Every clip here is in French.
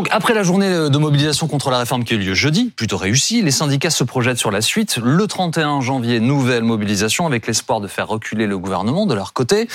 Donc après la journée de mobilisation contre la réforme qui a eu lieu jeudi, plutôt réussie, les syndicats se projettent sur la suite. Le 31 janvier, nouvelle mobilisation avec l'espoir de faire reculer le gouvernement de leur côté.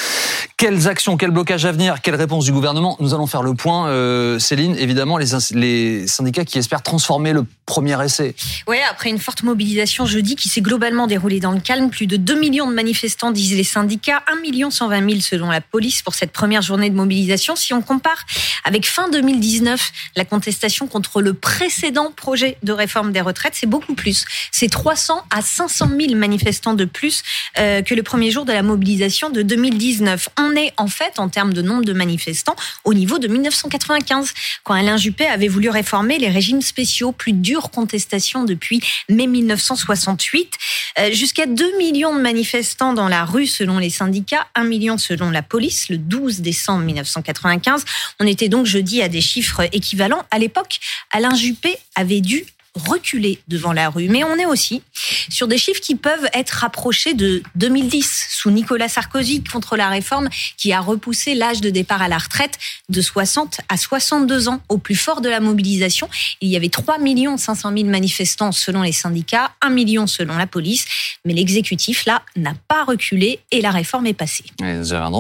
Quelles actions, quel blocage à venir, quelle réponse du gouvernement? Nous allons faire le point. Euh, Céline, évidemment, les, syndicats qui espèrent transformer le premier essai. Oui, après une forte mobilisation jeudi qui s'est globalement déroulée dans le calme, plus de 2 millions de manifestants disent les syndicats, 1 million 120 000 selon la police pour cette première journée de mobilisation. Si on compare avec fin 2019, la contestation contre le précédent projet de réforme des retraites, c'est beaucoup plus. C'est 300 à 500 000 manifestants de plus euh, que le premier jour de la mobilisation de 2019. On est en fait, en termes de nombre de manifestants, au niveau de 1995, quand Alain Juppé avait voulu réformer les régimes spéciaux. Plus dure contestation depuis mai 1968. Euh, jusqu'à 2 millions de manifestants dans la rue selon les syndicats, 1 million selon la police le 12 décembre 1995. On était donc jeudi à des chiffres équivalents. À l'époque, Alain Juppé avait dû reculer devant la rue. Mais on est aussi sur des chiffres qui peuvent être rapprochés de 2010, sous Nicolas Sarkozy, contre la réforme qui a repoussé l'âge de départ à la retraite de 60 à 62 ans. Au plus fort de la mobilisation, il y avait 3 500 000 manifestants selon les syndicats, 1 million selon la police. Mais l'exécutif, là, n'a pas reculé et la réforme est passée.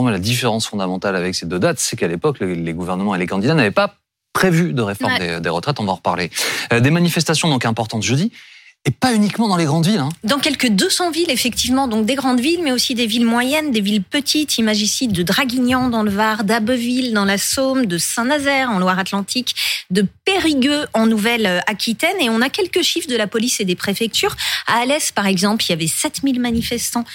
mais la différence fondamentale avec ces deux dates, c'est qu'à l'époque, les gouvernements et les candidats n'avaient pas prévu de réforme des, retraites, on va en reparler. Euh, des manifestations donc importantes jeudi. Et pas uniquement dans les grandes villes. Hein. Dans quelques 200 villes, effectivement, donc des grandes villes, mais aussi des villes moyennes, des villes petites. Imagine ici de Draguignan dans le Var, d'Abbeville dans la Somme, de Saint-Nazaire en Loire-Atlantique, de Périgueux en Nouvelle-Aquitaine. Et on a quelques chiffres de la police et des préfectures. À Alès, par exemple, il y avait 7000 manifestants.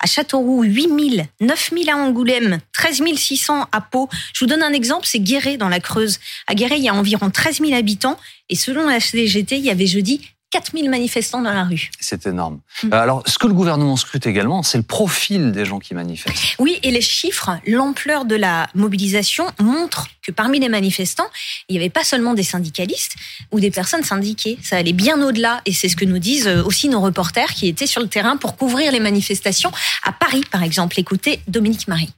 À Châteauroux, 8000. 9000 à Angoulême, 13 600 à Pau. Je vous donne un exemple, c'est Guéret dans la Creuse. À Guéret, il y a environ 13 000 habitants. Et selon la CGT, il y avait jeudi 4000 manifestants dans la rue. C'est énorme. Mm. Alors, ce que le gouvernement scrute également, c'est le profil des gens qui manifestent. Oui, et les chiffres, l'ampleur de la mobilisation montrent que parmi les manifestants, il n'y avait pas seulement des syndicalistes ou des personnes syndiquées. Ça allait bien au-delà, et c'est ce que nous disent euh, aussi nos reporters qui étaient sur le terrain pour couvrir les manifestations à Paris, par exemple. Écoutez Dominique Marie.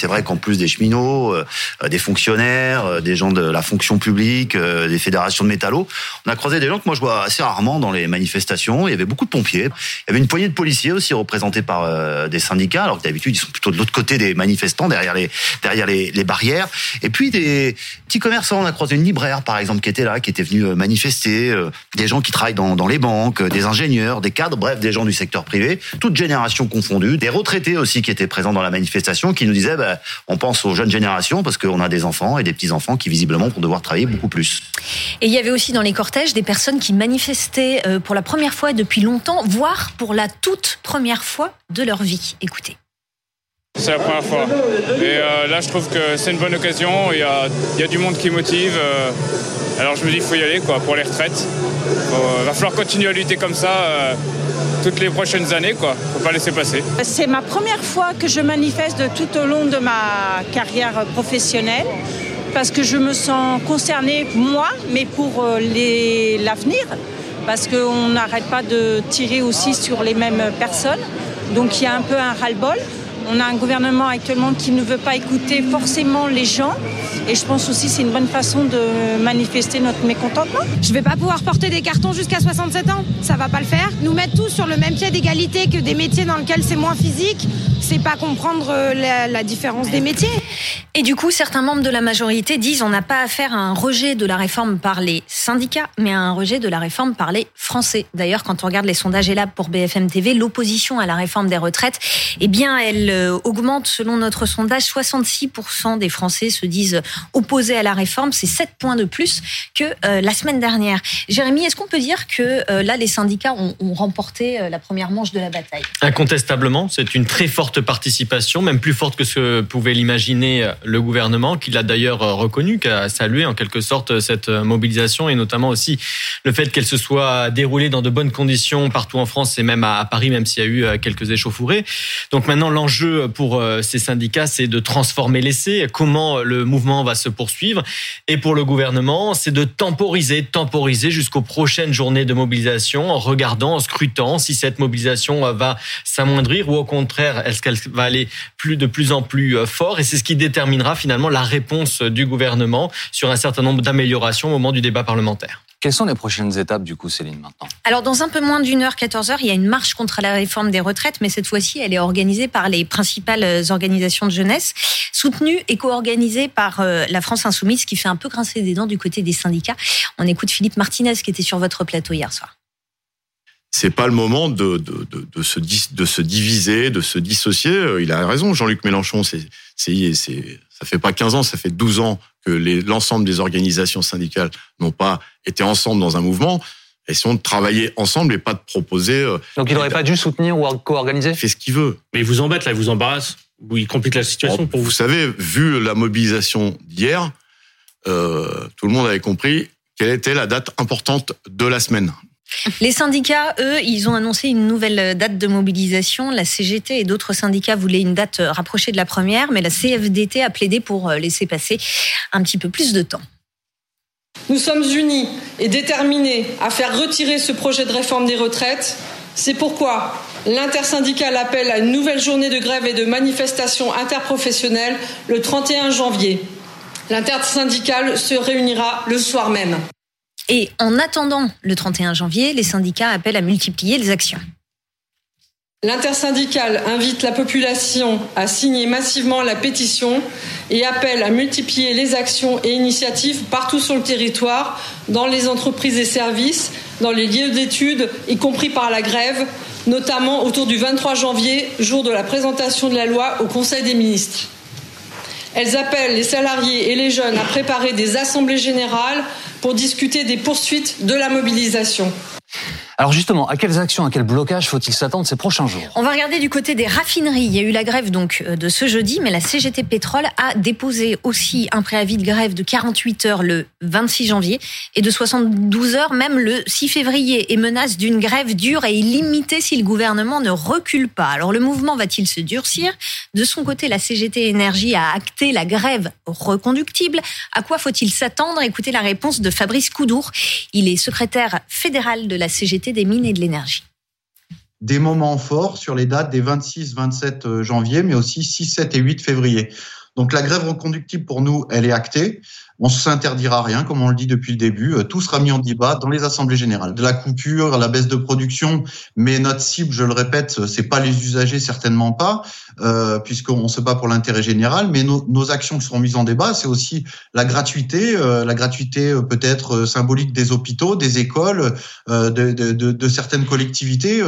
C'est vrai qu'en plus des cheminots, euh, des fonctionnaires, euh, des gens de la fonction publique, euh, des fédérations de métallos, on a croisé des gens que moi je vois assez rarement dans les manifestations. Il y avait beaucoup de pompiers. Il y avait une poignée de policiers aussi représentés par des syndicats, alors que d'habitude ils sont plutôt de l'autre côté des manifestants, derrière les barrières. Et puis des petits commerçants. On a croisé une libraire par exemple qui était là, qui était venue manifester. Des gens qui travaillent dans, dans les banques, des ingénieurs, des cadres, bref, des gens du secteur privé, toutes générations confondues. Des retraités aussi qui étaient présents dans la manifestation, qui nous disaient bah, on pense aux jeunes générations parce qu'on a des enfants et des petits-enfants qui visiblement vont devoir travailler beaucoup plus. Et il y avait aussi dans les cortèges des personnes qui manifestaient euh, pour la première fois depuis longtemps, voire pour la toute première fois de leur vie. Écoutez. C'est la première fois. Et euh, là, je trouve que c'est une bonne occasion. Il y a, du monde qui motive. Euh, alors je me dis, il faut y aller quoi, pour les retraites. Il va falloir continuer à lutter comme ça toutes les prochaines années. Quoi. Faut pas laisser passer. C'est ma première fois que je manifeste tout au long de ma carrière professionnelle parce que je me sens concernée, moi, mais pour euh, l'avenir, parce qu'on n'arrête pas de tirer aussi sur les mêmes personnes. Donc il y a un peu un ras-le-bol. On a un gouvernement actuellement qui ne veut pas écouter forcément les gens. Et je pense aussi que c'est une bonne façon de manifester notre mécontentement. Je ne vais pas pouvoir porter des cartons jusqu'à 67 ans. Ça va pas le faire. Nous mettre tous sur le même pied d'égalité que des métiers dans lesquels c'est moins physique, c'est pas comprendre euh, la, la différence des métiers. Et du coup, certains membres de la majorité disent on n'a pas affaire à un rejet de la réforme par les syndicats, mais à un rejet de la réforme par les Français. D'ailleurs, quand on regarde les sondages ELAB pour BFM TV, l'opposition à la réforme des retraites, eh bien, elle euh, augmente selon notre sondage. 66% des Français se disent opposés à la réforme. C'est 7 points de plus que euh, la semaine dernière. Jérémy, est-ce qu'on peut dire que euh, là, les syndicats ont, ont remporté la première manche de la bataille? Incontestablement, c'est une très forte participation, même plus forte que ce pouvait l'imaginer le gouvernement, qui l'a d'ailleurs euh, reconnu, qui a salué en quelque sorte cette euh, mobilisation et notamment aussi le fait qu'elle se soit déroulée dans de bonnes conditions partout en France et même à Paris, même s'il y a eu euh, quelques échauffourées. Donc maintenant, l'enjeu pour ces syndicats, c'est de transformer l'essai, comment le mouvement va se poursuivre? Et pour le gouvernement, c'est de temporiser, temporiser jusqu'aux prochaines journées de mobilisation en regardant, en scrutant si cette mobilisation va s'amoindrir ou au contraire, elle Qu'elle va aller plus de plus en plus fort Et c'est ce qui déterminera finalement la réponse du gouvernement sur un certain nombre d'améliorations au moment du débat parlementaire. Quelles sont les prochaines étapes du coup, Céline, maintenant? Alors, dans un peu moins d'une heure, 14 heures, il y a une marche contre la réforme des retraites, mais cette fois-ci, elle est organisée par les principales organisations de jeunesse, soutenue et co-organisée par euh, la France Insoumise, qui fait un peu grincer des dents du côté des syndicats. On écoute Philippe Martinez, qui était sur votre plateau hier soir c'est pas le moment de, de, de, de, se, de se diviser, de se dissocier. Euh, il a raison, Jean-Luc Mélenchon. C'est, c'est, ça fait pas 15 ans, ça fait 12 ans que l'ensemble des organisations syndicales n'ont pas été ensemble dans un mouvement. Essayons de travailler ensemble et pas de proposer. Euh, Donc il n'aurait pas dû soutenir ou co-organiser? Il fait ce qu'il veut. Mais il vous embête là, il vous embarrasse. Il complique la situation pour vous. Vous savez, vu la mobilisation d'hier, euh, tout le monde avait compris quelle était la date importante de la semaine. Les syndicats, eux, ils ont annoncé une nouvelle date de mobilisation. La CGT et d'autres syndicats voulaient une date rapprochée de la première, mais la CFDT a plaidé pour laisser passer un petit peu plus de temps. Nous sommes unis et déterminés à faire retirer ce projet de réforme des retraites. C'est pourquoi l'intersyndicale appelle à une nouvelle journée de grève et de manifestation interprofessionnelle le 31 janvier. L'intersyndicale se réunira le soir même. Et en attendant le 31 janvier, les syndicats appellent à multiplier les actions. L'intersyndicale invite la population à signer massivement la pétition et appelle à multiplier les actions et initiatives partout sur le territoire, dans les entreprises et services, dans les lieux d'études, y compris par la grève, notamment autour du 23 janvier, jour de la présentation de la loi au Conseil des ministres. Elles appellent les salariés et les jeunes à préparer des assemblées générales pour discuter des poursuites de la mobilisation. Alors justement, à quelles actions, à quel blocage faut-il s'attendre ces prochains jours? On va regarder du côté des raffineries. Il y a eu la grève donc euh, de ce jeudi, mais la CGT Pétrole a déposé aussi un préavis de grève de 48 heures le 26 janvier et de 72 heures même le 6 février et menace d'une grève dure et illimitée si le gouvernement ne recule pas. Alors le mouvement va-t-il se durcir? De son côté, la CGT Énergie a acté la grève reconductible. À quoi faut-il s'attendre? Écoutez la réponse de Fabrice Coudour. Il est secrétaire fédéral de la CGT des mines et de l'énergie. Des moments forts sur les dates des 26, 27 euh, janvier, mais aussi 6, 7 et 8 février. Donc la grève reconductible pour nous, elle est actée. On ne s'interdira rien, comme on le dit depuis le début. Euh, tout sera mis en débat dans les assemblées générales. De la coupure, la baisse de production, mais notre cible, je le répète, c'est pas les usagers, certainement pas, euh, puisqu'on se bat pour l'intérêt général. Mais nos, actions qui seront mises en débat, c'est aussi la gratuité, euh, la gratuité euh, peut-être symbolique des hôpitaux, des écoles, de, certaines collectivités.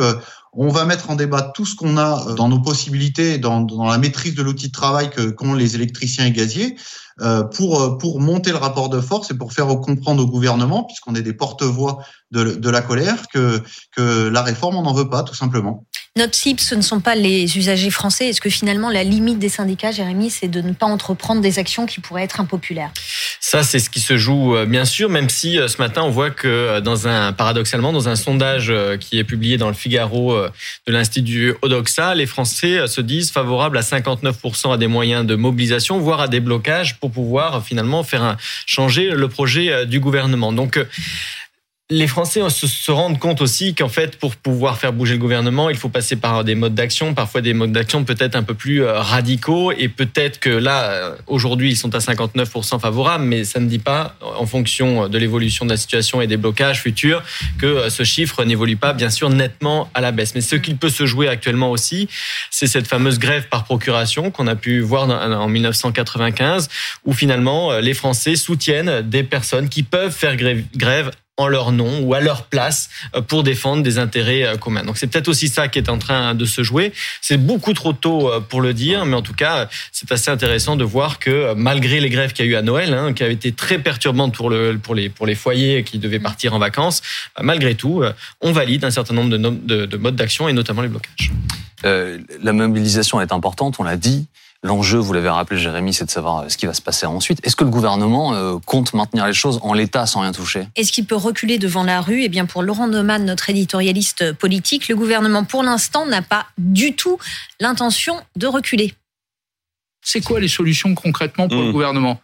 On va mettre en débat tout ce qu'on a dans nos possibilités, dans, dans la maîtrise de l'outil de travail que qu'ont les électriciens et gaziers. Euh, pour, euh, pour monter le rapport de force et pour faire comprendre au gouvernement, puisqu'on est des porte-voix de, de, la colère, que, que la réforme, on n'en veut pas, tout simplement. Notre cible, ce ne sont pas les usagers français. Est-ce que finalement, la limite des syndicats, Jérémy, c'est de ne pas entreprendre des actions qui pourraient être impopulaires? Ça, c'est ce qui se joue, euh, bien sûr, même si ce matin, on voit que, dans un, paradoxalement, dans un sondage qui est publié dans le Figaro de l'Institut Odoxa, les Français se disent favorables à 59% à des moyens de mobilisation, voire à des blocages pour pouvoir finalement faire changer le projet du gouvernement. Donc, les Français se, rendent compte aussi qu'en fait, pour pouvoir faire bouger le gouvernement, il faut passer par des modes d'action, parfois des modes d'action peut-être un peu plus euh, radicaux. Et peut-être que là, euh, aujourd'hui, ils sont à 59% favorables, mais ça ne dit pas, en fonction de l'évolution de la situation et des blocages futurs, que euh, ce chiffre n'évolue pas, bien sûr, nettement à la baisse. Mais ce qu'il peut se jouer actuellement aussi, c'est cette fameuse grève par procuration qu'on a pu voir en 1995, où finalement, les Français soutiennent des personnes qui peuvent faire grève en leur nom ou à leur place euh, pour défendre des intérêts euh, communs. Donc c'est peut-être aussi ça qui est en train de se jouer. C'est beaucoup trop tôt euh, pour le dire, mais en tout cas, c'est assez intéressant de voir que malgré les grèves qu'il y a eu à Noël, hein, qui avaient été très perturbantes pour, le, pour, les, pour les foyers qui devaient partir en vacances, malgré tout, on valide un certain nombre de, de, de modes d'action et notamment les blocages. Euh, la mobilisation est importante, on l'a dit. L'enjeu, vous l'avez rappelé, Jérémy, c'est de savoir ce qui va se passer ensuite. Est-ce que le gouvernement euh, compte maintenir les choses en l'état sans rien toucher? Est-ce qu'il peut reculer devant la rue? Eh bien, pour Laurent Neumann, notre éditorialiste politique, le gouvernement, pour l'instant, n'a pas du tout l'intention de reculer. C'est quoi les solutions concrètement pour le mmh. gouvernement?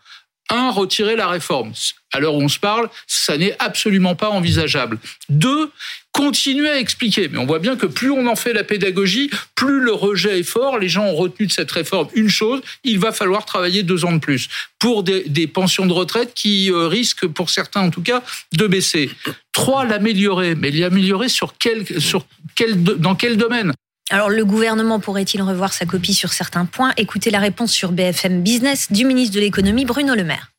Un, retirer la réforme. À l'heure où on se parle, ça n'est absolument pas envisageable. Deux, continuer à expliquer. Mais on voit bien que plus on en fait la pédagogie, plus le rejet est fort. Les gens ont retenu de cette réforme une chose, il va falloir travailler deux ans de plus pour des, pensions de retraite qui euh, risquent, pour certains en tout cas, de baisser. Trois, l'améliorer. Mais l'améliorer dans quel domaine? Alors le gouvernement pourrait-il revoir sa copie sur certains points? Écoutez la réponse sur BFM Business du ministre de l'économie Bruno Le Maire.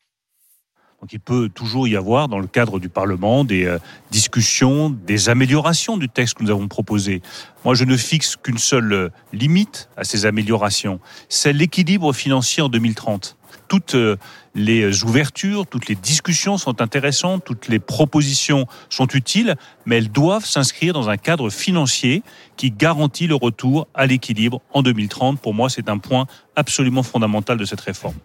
Il peut toujours y avoir dans le cadre du Parlement des euh, discussions, des améliorations du texte que nous avons proposé. Moi, je ne fixe qu'une seule euh, limite à ces améliorations, c'est l'équilibre financier en 2030. Toutes euh, les ouvertures, toutes les discussions sont intéressantes, toutes les propositions sont utiles, mais elles doivent s'inscrire dans un cadre financier qui garantit le retour à l'équilibre en 2030. Pour moi, c'est un point absolument fondamental de cette réforme.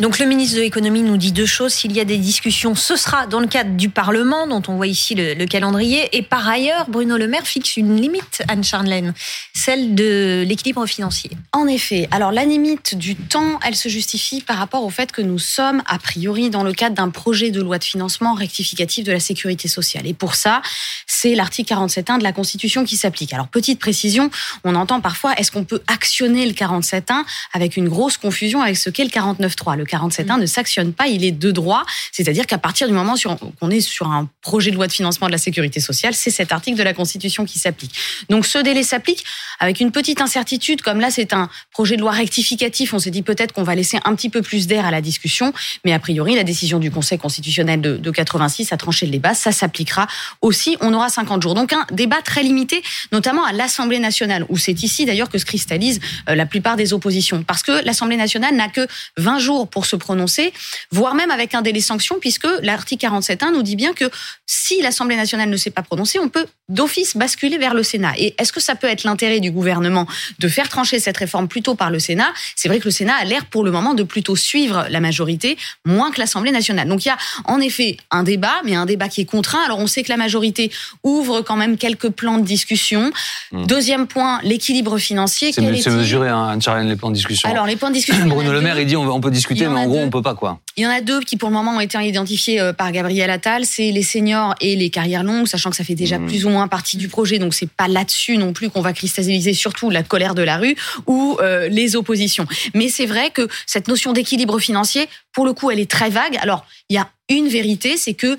Donc le ministre de l'économie nous dit deux choses. S'il y a des discussions, ce sera dans le cadre du Parlement, dont on voit ici le, calendrier. Et par ailleurs, Bruno Le Maire fixe une limite, Anne-Charlène, celle de l'équilibre financier. En effet. Alors la limite du temps, elle se justifie par rapport au fait que nous sommes, a priori, dans le cadre d'un projet de loi de financement rectificatif de la sécurité sociale. Et pour ça, c'est l'article 47.1 de la Constitution qui s'applique. Alors petite précision, on entend parfois, est-ce qu'on peut actionner le 47.1 avec une grosse confusion avec ce qu'est le 49.3 le 47.1 ne s'actionne pas, il est de droit. C'est-à-dire qu'à partir du moment qu'on est sur un projet de loi de financement de la sécurité sociale, c'est cet article de la Constitution qui s'applique. Donc ce délai s'applique avec une petite incertitude, comme là c'est un projet de loi rectificatif, on s'est dit peut-être qu'on va laisser un petit peu plus d'air à la discussion, mais a priori la décision du Conseil constitutionnel de, de 86 a tranché le débat, ça s'appliquera aussi, on aura 50 jours. Donc un débat très limité, notamment à l'Assemblée nationale, où c'est ici d'ailleurs que se cristallise euh, la plupart des oppositions, parce que l'Assemblée nationale n'a que 20 jours pour se prononcer, voire même avec un délai sanction, puisque l'article 47.1 nous dit bien que si l'Assemblée nationale ne s'est pas prononcée, on peut d'office basculer vers le Sénat. Et est-ce que ça peut être l'intérêt du gouvernement de faire trancher cette réforme plutôt par le Sénat? C'est vrai que le Sénat a l'air pour le moment de plutôt suivre la majorité, moins que l'Assemblée nationale. Donc il y a en effet un débat, mais un débat qui est contraint. Alors on sait que la majorité ouvre quand même quelques plans de discussion. Hmm. Deuxième point, l'équilibre financier. C'est mesuré, hein, les plans de discussion. Alors les plans de discussion. Bruno Le Maire, il dit on peut discuter, mais en gros, on peut pas quoi. Il y en a deux qui pour le moment ont été identifiés euh, par Gabriel Attal, c'est les seniors et les carrières longues, sachant que ça fait déjà mmh. plus ou moins partie du projet, donc c'est pas là-dessus non plus qu'on va cristalliser surtout la colère de la rue ou euh, les oppositions. Mais c'est vrai que cette notion d'équilibre financier, pour le coup, elle est très vague. Alors, il y a une vérité, c'est que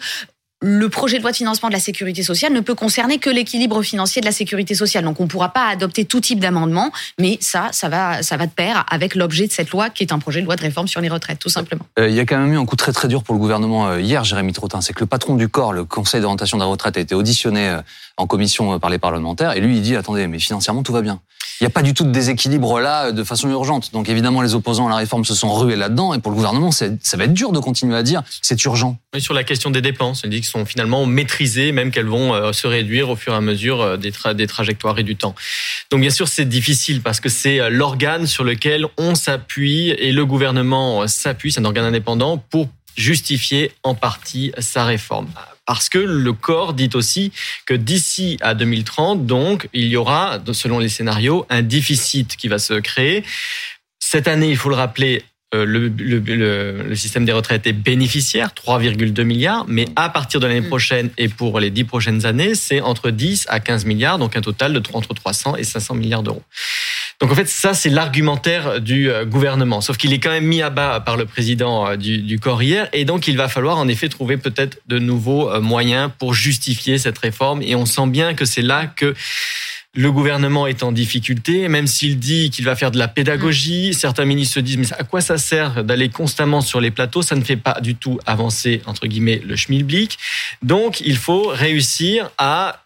le projet de loi de financement de la sécurité sociale ne peut concerner que l'équilibre financier de la sécurité sociale. Donc on ne pourra pas adopter tout type d'amendement, mais ça, ça va, ça va de pair avec l'objet de cette loi qui est un projet de loi de réforme sur les retraites, tout simplement. Euh, il y a quand même eu un coup très très dur pour le gouvernement euh, hier, Jérémy Trottin. C'est que le patron du corps, le Conseil d'orientation de la retraite, a été auditionné euh, en commission par les parlementaires et lui il dit attendez, mais financièrement tout va bien. Il n'y a pas du tout de déséquilibre là de façon urgente. Donc évidemment les opposants à la réforme se sont rués là-dedans et pour le gouvernement ça va être dur de continuer à dire c'est urgent. Oui, sur la question des dépenses, il dit que sont finalement maîtrisées, même qu'elles vont euh, se réduire au fur et à mesure euh, des, des trajectoires et du temps. Donc bien sûr, c'est difficile parce que c'est euh, l'organe sur lequel on s'appuie et le gouvernement s'appuie, c'est un organe indépendant, pour justifier en partie sa réforme. Parce que le corps dit aussi que d'ici à 2030, donc, il y aura, selon les scénarios, un déficit qui va se créer. Cette année, il faut le rappeler, euh, le, le, le, système des retraites est bénéficiaire, 3,2 milliards, mais à partir de l'année mm. prochaine et pour les 10 prochaines années, c'est entre 10 à 15 milliards, donc un total de entre 300 et 500 milliards d'euros. Donc en fait, ça, c'est l'argumentaire du euh, gouvernement. Sauf qu'il est quand même mis à bas par le président euh, du, du corps hier. Et donc, il va falloir en effet trouver peut-être de nouveaux moyens pour justifier cette réforme. Et on sent bien que c'est là que le gouvernement est en difficulté, même s'il dit qu'il va faire de la pédagogie. Mm. Certains ministres se disent, mais à quoi ça sert d'aller constamment sur les plateaux? Ça ne fait pas du tout avancer, entre guillemets, le schmilblick. Donc, il faut réussir à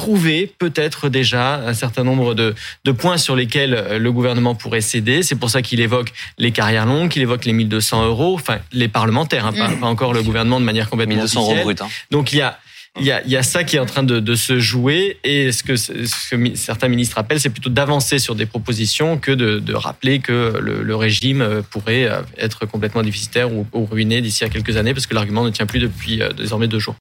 trouver peut-être déjà un certain nombre de, de, points sur lesquels euh, le gouvernement pourrait céder. C'est pour ça qu'il évoque les carrières longues, qu'il évoque les 1200 euros, enfin les parlementaires, hein, pas, mm. pas, encore le gouvernement de manière complètement 1200 euros brut. Hein. Donc il y a il y, a, il y a ça qui est en train de, de se jouer et ce que, ce que certains ministres appellent, c'est plutôt d'avancer sur des propositions que de, de rappeler que le, le, régime pourrait être complètement déficitaire ou, ou ruiné d'ici à quelques années parce que l'argument ne tient plus depuis euh, désormais deux jours.